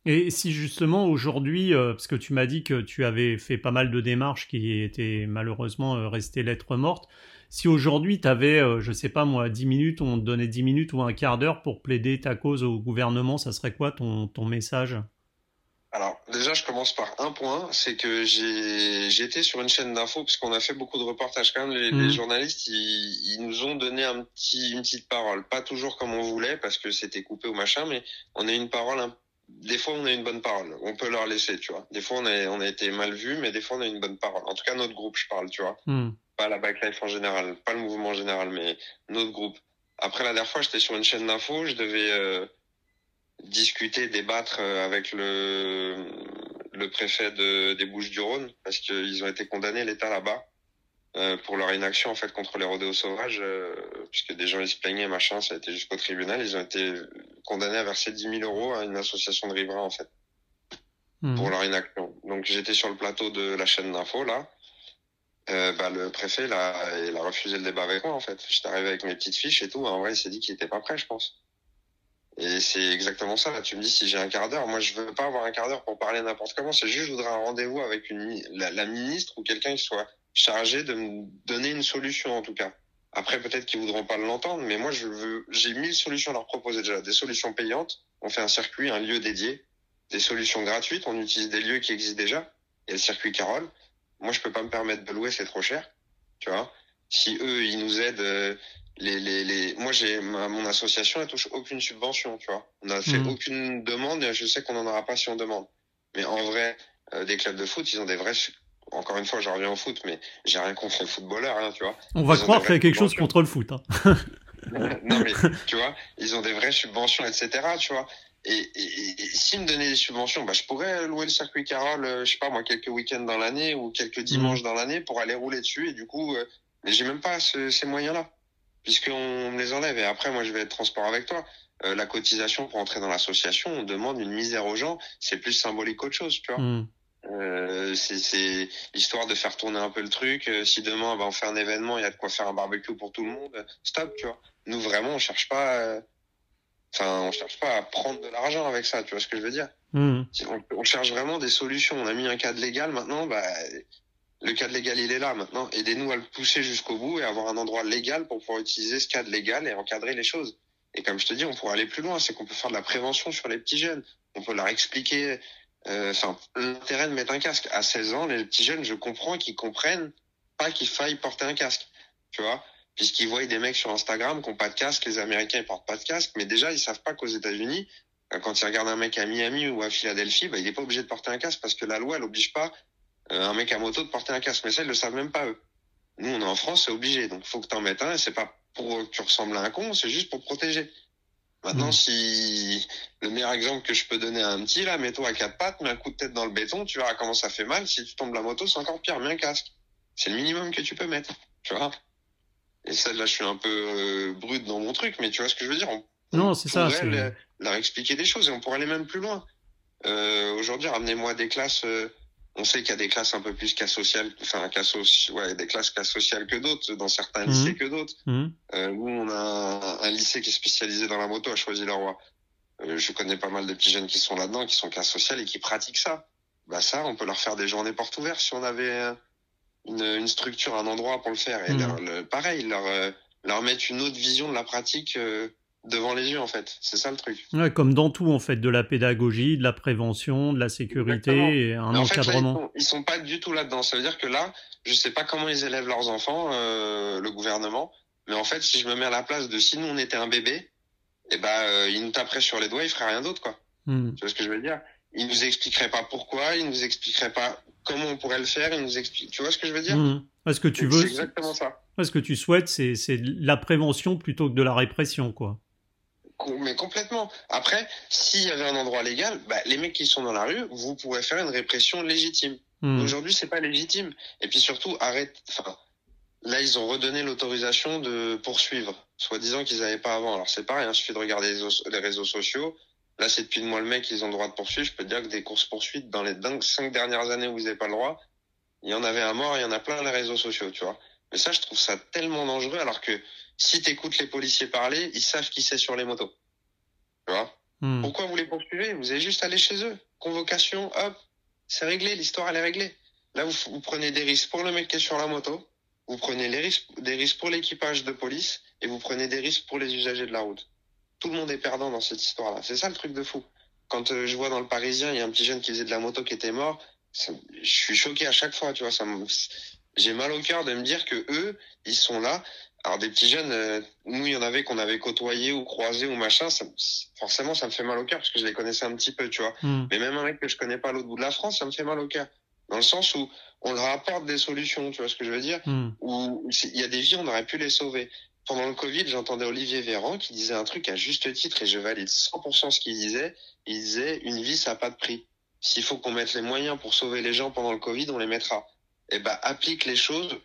A: Et si justement aujourd'hui, euh, parce que tu m'as dit que tu avais fait pas mal de démarches qui étaient malheureusement euh, restées lettres mortes, si aujourd'hui tu avais, euh, je sais pas moi, 10 minutes, on te donnait 10 minutes ou un quart d'heure pour plaider ta cause au gouvernement, ça serait quoi ton, ton message?
B: Alors déjà, je commence par un point, c'est que j'ai j'étais sur une chaîne d'infos parce qu'on a fait beaucoup de reportages quand même. Les, mhm. journalistes, ils, ils, nous ont donné un petit une petite parole, pas toujours comme on voulait parce que c'était coupé ou machin, mais on a une parole. Des fois, on a une bonne parole. On peut leur laisser, tu vois. Des fois, on a on a été mal vu, mais des fois, on a une bonne parole. En tout cas, notre groupe, je parle, tu vois. Mhm pas la backlife en général, pas le mouvement en général, mais notre groupe. Après la dernière fois, j'étais sur une chaîne d'info, je devais euh, discuter, débattre euh, avec le le préfet de, des Bouches-du-Rhône parce qu'ils ont été condamnés l'État là-bas pour leur inaction en fait contre les rodéos sauvages, puisque des gens ils se plaignaient machin, ça a été jusqu'au tribunal, ils ont été condamnés à verser 10 000 euros à une association de riverains en fait mmh. pour leur inaction. Donc j'étais sur le plateau de la chaîne d'info là euh, bah, le préfet il a, il a refusé le débat avec moi en fait. J'étais arrivé avec mes petites fiches et tout. En vrai, il s'est dit qu'il était pas prêt, je pense. Et c'est exactement ça. Là, tu me dis si j'ai un quart d'heure, moi je veux pas avoir un quart d'heure pour parler n'importe comment. C'est juste je voudrais un rendez-vous avec une la, ministre ou quelqu'un qui soit chargé de me donner une solution en tout cas. Après peut-être qu'ils voudront pas l'entendre, mais moi je veux j'ai mille solutions à leur proposer déjà. Des solutions payantes. On fait un circuit, un lieu dédié. Des solutions gratuites. On utilise des lieux qui existent déjà. Il y a le circuit Carole moi, je peux pas me permettre de louer, c'est trop cher. Tu vois? Si eux, ils nous aident, euh, les, les, les... moi, j'ai mon association, elle touche aucune subvention. Tu vois. On n'a fait mmh. aucune demande et je sais qu'on n'en aura pas si on demande. Mais en vrai, euh, des clubs de foot, ils ont des vrais. Encore une fois, je reviens au foot, mais j'ai rien contre les footballeurs, hein, tu vois.
A: On va croire qu'il y a quelque chose contre le foot. Hein.
B: non mais tu vois, ils ont des vraies subventions, etc. Tu vois. Et, et, s'ils me donnaient des subventions, bah, je pourrais louer le circuit Carole, euh, je sais pas moi, quelques week-ends dans l'année ou quelques dimanches mmh. dans l'année pour aller rouler dessus. Et du coup, euh, mais j'ai même pas ces moyens-là, puisqu'on me les enlève. Et après, moi, je vais être transport avec toi. Euh, la cotisation pour entrer dans l'association, on demande une misère aux gens. C'est plus symbolique qu'autre chose, tu vois. Mmh. Euh, c'est histoire de faire tourner un peu le truc. si demain bah, on fait un événement, il y a de quoi faire un barbecue pour tout le monde. Stop, tu vois. Nous vraiment, on cherche pas Enfin, on cherche pas à prendre de l'argent avec ça, tu vois ce que je veux dire? Mmh. on, cherche vraiment des solutions. On a mis un cadre légal maintenant, bah, le cadre légal il est là maintenant. Aidez-nous à le pousser jusqu'au bout et avoir un endroit légal pour pouvoir utiliser ce cadre légal et encadrer les choses. Et comme je te dis, on pourrait aller plus loin, c'est qu'on peut faire de la prévention sur les petits jeunes. On peut leur expliquer, euh, enfin, l'intérêt de mettre un casque. À 16 ans, les petits jeunes, je comprends qu'ils comprennent pas qu'il faille porter un casque, tu vois puisqu'ils voient des mecs sur Instagram qui n'ont pas de casque, les Américains ils portent pas de casque, mais déjà ils savent pas qu'aux États-Unis, euh, quand ils regardent un mec à Miami ou à Philadelphie, bah, il est pas obligé de porter un casque parce que la loi elle oblige pas euh, un mec à moto de porter un casque. Mais ça ils le savent même pas eux. Nous on est en France, c'est obligé, donc faut que t'en mettes un. C'est pas pour que tu ressembles à un con, c'est juste pour protéger. Maintenant, mmh. si le meilleur exemple que je peux donner à un petit, là, mets-toi à quatre pattes, mets un coup de tête dans le béton, tu verras comment ça fait mal. Si tu tombes la moto, c'est encore pire, mets un casque. C'est le minimum que tu peux mettre, tu vois. Et ça, là, je suis un peu euh, brut dans mon truc, mais tu vois ce que je veux dire? On,
A: Non, c'est ça.
B: Leur, leur expliquer des choses et on pourrait aller même plus loin. Euh, Aujourd'hui, ramenez-moi des classes. Euh, on sait qu'il y a des classes un peu plus cas social, enfin cas ouais, des classes cas sociales que d'autres, dans certains mhm. lycées que d'autres. Mmh. Euh, où on a un, lycée qui est spécialisé dans la moto, a choisi le roi. Euh, je connais pas mal de petits jeunes qui sont là-dedans, qui sont cas social et qui pratiquent ça. Bah ça, on peut leur faire des journées portes ouvertes si on avait une, une structure, un endroit pour le faire. Et
A: Mhm.
B: leur- le- pareil, leur, euh, leur mettre une autre vision de la pratique euh, devant les yeux, en fait. C'est ça le truc.
A: Ouais, comme dans tout, en fait, de la pédagogie, de la prévention, de la sécurité
B: Exactement.
A: et un
B: Mais en fait, là, ils,
A: encadrement.
B: sont, ils sont pas du tout là-dedans. Ça veut dire que là, je sais pas comment ils élèvent leurs enfants, euh, le gouvernement. Mais en fait, si je me mets à la place de si nous on était un bébé, eh ben, euh, ils nous taperaient sur les doigts, ils feraient rien d'autre, quoi.
A: Hmm.
B: Tu vois ce que je veux dire? Ils nous expliqueraient pas pourquoi, ils nous expliqueraient pas comment on pourrait le faire, ils nous expliquent. Tu vois ce que je veux dire?
A: Hmm. Ce que tu
B: C'est
A: veux,
B: exactement ça.
A: ce que tu souhaites, c'est c'est de la prévention plutôt que de la répression, quoi.
B: Mais complètement. Après, s'il y avait un endroit légal, bah, les mecs qui sont dans la rue, vous pourrez faire une répression légitime.
A: Hmm.
B: Aujourd'hui, c'est pas légitime. Et puis surtout, arrête. Enfin, là, ils ont redonné l'autorisation de poursuivre, soi-disant qu'ils n'avaient pas avant. Alors c'est pareil, il suffit de regarder les, réseaux sociaux. Là, c'est depuis le mois le mec qu'ils ont le droit de poursuivre. Je peux te dire que des courses poursuites dans les cinq dernières années où vous n'avez pas le droit, il y en avait un mort, il y en a plein dans les réseaux sociaux, tu vois. Mais ça, je trouve ça tellement dangereux, alors que si t'écoutes les policiers parler, ils savent qui c'est sur les motos. Tu vois
A: Hmm.
B: pourquoi vous les poursuivez Vous avez juste à aller chez eux. Convocation, hop, c'est réglé, l'histoire elle est réglée. Là, vous, vous prenez des risques pour le mec qui est sur la moto, vous prenez les risques, des risques pour l'équipage de police et vous prenez des risques pour les usagers de la route. Tout le monde est perdant dans cette histoire-là. C'est ça le truc de fou. Quand euh, je vois dans le Parisien, il y a un petit jeune qui faisait de la moto qui était mort, ça- je suis choqué à chaque fois, tu vois. Ça me- j'ai mal au cœur de me dire que eux, ils sont là. Alors des petits jeunes, euh, nous il y en avait qu'on avait côtoyé ou croisé ou machin, ça, forcément ça me fait mal au cœur parce que je les connaissais un petit peu, tu vois.
A: Hmm.
B: Mais même un mec que je connais pas à l'autre bout de la France, ça me fait mal au cœur. Dans le sens où on leur apporte des solutions, tu vois ce que je veux dire
A: Hmm.
B: Où il y a des vies, on aurait pu les sauver. Pendant le Covid, j'entendais Olivier Véran qui disait un truc à juste titre et je valide 100% ce qu'il disait. Il disait une vie ça n'a pas de prix. S'il faut qu'on mette les moyens pour sauver les gens pendant le Covid, on les mettra. Et ben applique les choses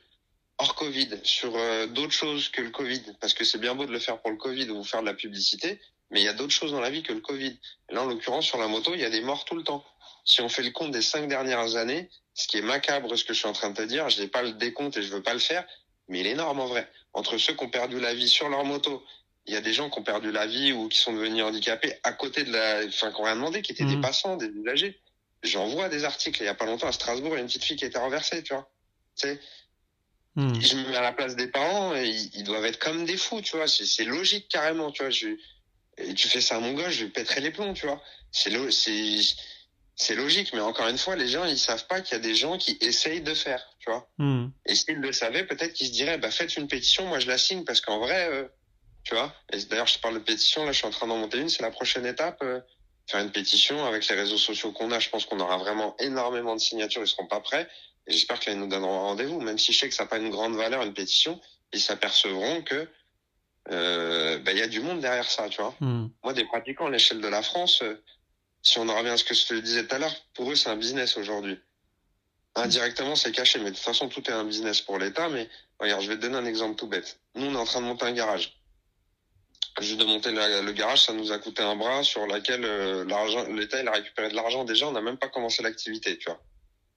B: hors Covid sur euh, d'autres choses que le Covid parce que c'est bien beau de le faire pour le Covid ou faire de la publicité, mais il y a d'autres choses dans la vie que le Covid. Et là en l'occurrence sur la moto, il y a des morts tout le temps. Si on fait le compte des cinq dernières années, ce qui est macabre ce que je suis en train de te dire, je n'ai pas le décompte et je veux pas le faire, mais il est énorme en vrai. Entre ceux qui ont perdu la vie sur leur moto, il y a des gens qui ont perdu la vie ou qui sont devenus handicapés à côté de la, enfin, qui ont rien demandé, qui étaient des passants, des usagers. J'en vois des articles. Il y a pas longtemps à Strasbourg, il y a une petite fille qui été renversée, tu vois. Tu sais, Je me mets à la place des parents, et ils, ils doivent être comme des fous, tu vois. C'est logique carrément, tu vois. Je, et tu fais ça à mon gosse, je lui pèterai les plombs, tu vois. C'est lo- c'est c'est logique, mais encore une fois, les gens ils savent pas qu'il y a des gens qui essayent de faire, tu vois.
A: Hmm.
B: Et s'ils le savaient, peut-être qu'ils se diraient, bah faites une pétition, moi je la signe parce qu'en vrai, euh, tu vois. Et d'ailleurs, je te parle de pétition, là, je suis en train d'en monter une, c'est la prochaine étape. euh, faire une pétition avec les réseaux sociaux qu'on a, je pense qu'on aura vraiment énormément de signatures, ils seront pas prêts. Et j'espère qu'ils nous donneront rendez-vous, même si je sais que ça n'a pas une grande valeur, une pétition, ils s'apercevront que euh, bah, il y a du monde derrière ça, tu vois.
A: Hmm.
B: Moi, des pratiquants à l'échelle de la France, euh, si on en revient à ce que je te disais tout à l'heure, pour eux, c'est un business aujourd'hui. Indirectement, c'est caché, mais de toute façon, tout est un business pour l'État. Mais regarde, je vais te donner un exemple tout bête. Nous, on est en train de monter un garage. Juste de monter le, le garage, ça nous a coûté un bras sur laquelle euh, l'argent, l'État, il a récupéré de l'argent. Déjà, on n'a même pas commencé l'activité, tu vois.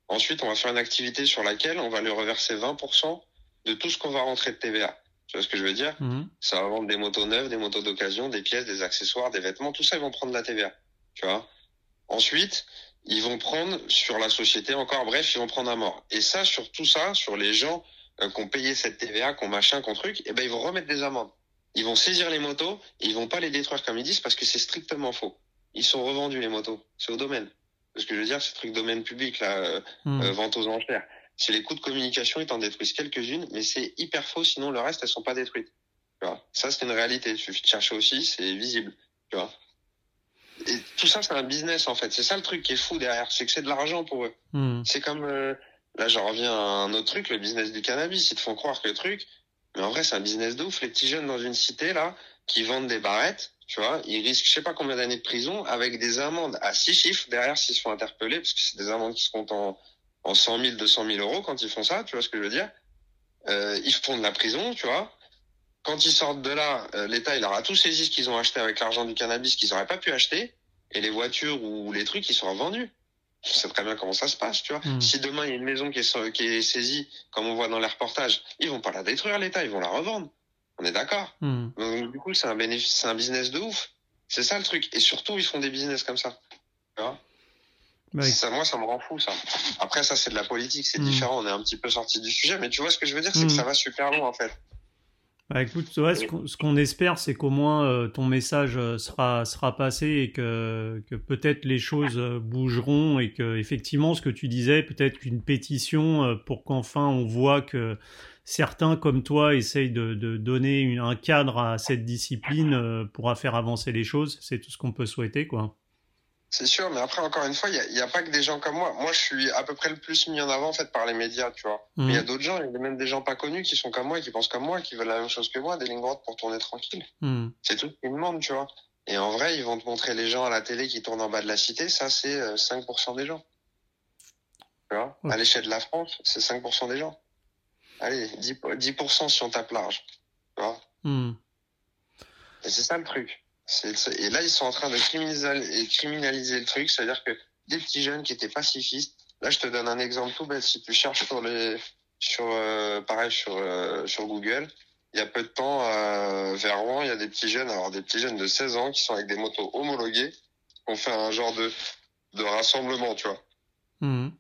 B: Ensuite, on va faire une activité sur laquelle on va lui reverser 20% de tout ce qu'on va rentrer de TVA. Tu vois ce que je veux dire?
A: Hmm.
B: ça va vendre des motos neuves, des motos d'occasion, des pièces, des accessoires, des vêtements, tout ça, ils vont prendre de la TVA. Tu vois? Ensuite, ils vont prendre sur la société encore, bref, ils vont prendre un mort. Et ça, sur tout ça, sur les gens euh, qui ont payé cette TVA, qui ont machin, qui ont truc, eh ben, ils vont remettre des amendes. Ils vont saisir les motos et ils vont pas les détruire comme ils disent parce que c'est strictement faux. Ils sont revendus, les motos. C'est au domaine. Ce que je veux dire, c'est truc domaine public, là, euh,
A: Hmm.
B: euh, vente aux enchères. C'est les coûts de communication, ils t'en détruisent quelques-unes, mais c'est hyper faux, sinon le reste, elles sont pas détruites. Tu vois. Ça, c'est une réalité. Il suffit de chercher aussi, c'est visible. Tu vois. Et tout ça, c'est un business, en fait. C'est ça le truc qui est fou derrière. C'est que c'est de l'argent pour eux.
A: Hmm.
B: C'est comme, euh, là, j'en reviens à un autre truc, le business du cannabis. Ils te font croire que le truc, mais en vrai, c'est un business de ouf. Les petits jeunes dans une cité, là, qui vendent des barrettes, tu vois, ils risquent je sais pas combien d'années de prison avec des amendes à six chiffres derrière s'ils se font interpeller, parce que c'est des amendes qui se comptent en, en 100 000, 200 000 euros quand ils font ça, tu vois ce que je veux dire. Euh, ils font de la prison, tu vois. Quand ils sortent de là, euh, l'État, il aura tout saisi ce qu'ils ont acheté avec l'argent du cannabis qu'ils auraient pas pu acheter, et les voitures ou les trucs, ils seront vendus. Je sais très bien comment ça se passe, tu vois.
A: Mm.
B: Si demain il y a une maison qui est, qui est saisie, comme on voit dans les reportages, ils vont pas la détruire l'État, ils vont la revendre. On est d'accord.
A: Hmm.
B: Donc du coup, c'est un bénéfice, c'est un business de ouf. C'est ça le truc. Et surtout, ils font des business comme ça. Tu vois? Ça, moi, ça me rend fou, ça. Après, ça, c'est de la politique, c'est
A: Mm.
B: différent. On est un petit peu sorti du sujet, mais tu vois ce que je veux dire, c'est que ça va super loin, en fait.
A: Bah écoute, ouais, ce qu'on ce qu'on espère, c'est qu'au moins euh, ton message euh, sera sera passé et que que peut-être les choses euh, bougeront et que effectivement, ce que tu disais, peut-être qu'une pétition pour qu'enfin on voit que certains comme toi essayent de, de donner une- un cadre à cette discipline euh, pourra faire avancer les choses. C'est tout ce qu'on peut souhaiter, quoi.
B: C'est sûr, mais après, encore une fois, il n'y a, pas que des gens comme moi. Moi, je suis à peu près le plus mis en avant, en fait, par les médias, tu vois.
A: Mhm.
B: Mais il y a d'autres gens, il y a même des gens pas connus qui sont comme moi, qui pensent comme moi, qui veulent la même chose que moi, des lignes droites pour tourner tranquille.
A: Hmm.
B: C'est tout ce qu'ils demandent, tu vois. Et en vrai, ils vont te montrer les gens à la télé qui tournent en bas de la cité, ça, c'est euh, 5% des gens. Tu vois. À l'échelle de la France, c'est 5% des gens. Allez, 10%, 10% si on tape large. Tu vois
A: Hmm.
B: Et c'est ça le truc. C'est- c'est- et là, ils sont en train de criminaliser le truc, c'est-à-dire que des petits jeunes qui étaient pacifistes. Là, je te donne un exemple tout bête. Si tu cherches sur les, sur, euh, pareil, sur, euh, sur Google, il y a peu de temps, euh, vers Rouen, il y a des petits jeunes, alors des petits jeunes de 16 ans qui sont avec des motos homologuées, qui ont fait un genre de, de rassemblement, tu vois.
A: Hmm.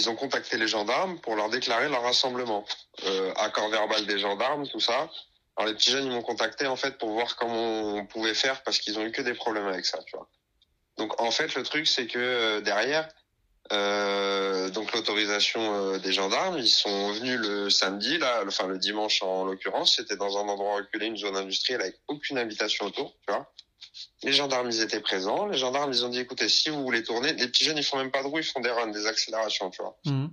B: Ils ont contacté les gendarmes pour leur déclarer leur rassemblement. Euh, accord verbal des gendarmes, tout ça. Alors les petits jeunes, ils m'ont contacté en fait pour voir comment on pouvait faire parce qu'ils ont eu que des problèmes avec ça, tu vois. Donc en fait, le truc c'est que euh, derrière, euh, donc l'autorisation des gendarmes, ils sont venus le samedi, là, enfin le dimanche en l'occurrence, c'était dans un endroit reculé, une zone industrielle avec aucune habitation autour, tu vois. Les gendarmes, ils étaient présents. Les gendarmes, ils ont dit, écoutez, si vous voulez tourner, les petits jeunes, ils font même pas de bruit, ils font des runs, des accélérations, tu vois.
A: Hmm.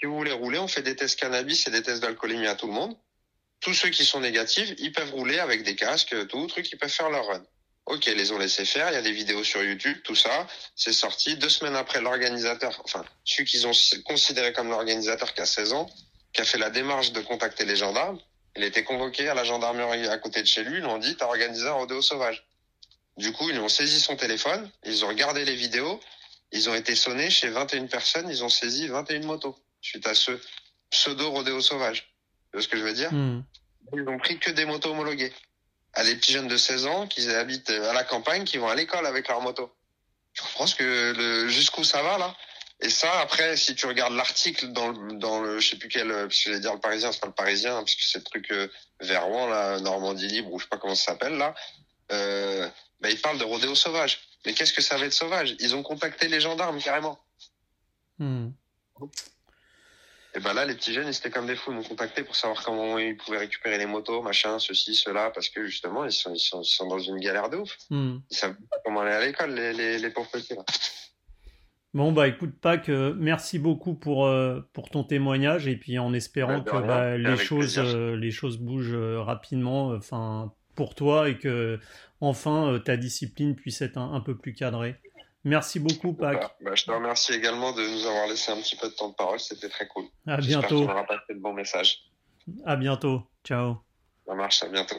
B: Si vous voulez rouler, on fait des tests cannabis et des tests d'alcoolémie à tout le monde. Tous ceux qui sont négatifs, ils peuvent rouler avec des casques, tout, truc, ils peuvent faire leur run. Ok, ils les ont laissé faire, il y a des vidéos sur YouTube, tout ça, c'est sorti. Deux semaines après, l'organisateur, enfin, celui qu'ils ont considéré comme l'organisateur qui a 16 ans, qui a fait la démarche de contacter les gendarmes, il était convoqué à la gendarmerie à côté de chez lui, ils lui ont dit, t'as organisé un rodéo sauvage. Du coup, ils ont saisi son téléphone, ils ont regardé les vidéos, ils ont été sonnés chez 21 personnes, ils ont saisi 21 motos suite à ce pseudo rodéo sauvage. Tu vois ce que je veux dire
A: Hmm.
B: Ils ont pris que des motos homologuées. À des petits jeunes de 16 ans qui habitent à la campagne, qui vont à l'école avec leur moto. Comprends ce que le jusqu'où ça va là? Et ça, après, si tu regardes l'article dans le, dans le, je sais plus quel, parce que j'allais dire le Parisien, c'est pas le Parisien, hein, parce que c'est le truc euh, vers Rouen, là, Normandie libre, ou je sais pas comment ça s'appelle là. Euh, bah, ils parlent de rodéo sauvage. Mais qu'est-ce que ça va être sauvage? Ils ont contacté les gendarmes carrément.
A: Hmm.
B: Et ben là, les petits jeunes, ils étaient comme des fous. Ils m'ont contacté pour savoir comment ils pouvaient récupérer les motos, machin, ceci, cela, parce que justement, ils sont, ils sont, ils sont dans une galère de ouf.
A: Hmm.
B: Ils savent pas comment aller à l'école, les, les, les pauvres petits. Là.
A: Bon bah écoute Pac, euh, merci beaucoup pour euh, pour ton témoignage et puis en espérant
B: Ouais, de
A: que bah, les choses euh, les choses bougent rapidement, enfin pour toi et que enfin euh, ta discipline puisse être un, un peu plus cadrée. Merci beaucoup Pac.
B: Bah, je te remercie également de nous avoir laissé un petit peu de temps de parole. C'était très cool.
A: À bientôt.
B: qu'on aura passé le bon message.
A: À bientôt. Ciao.
B: Ça marche, à bientôt.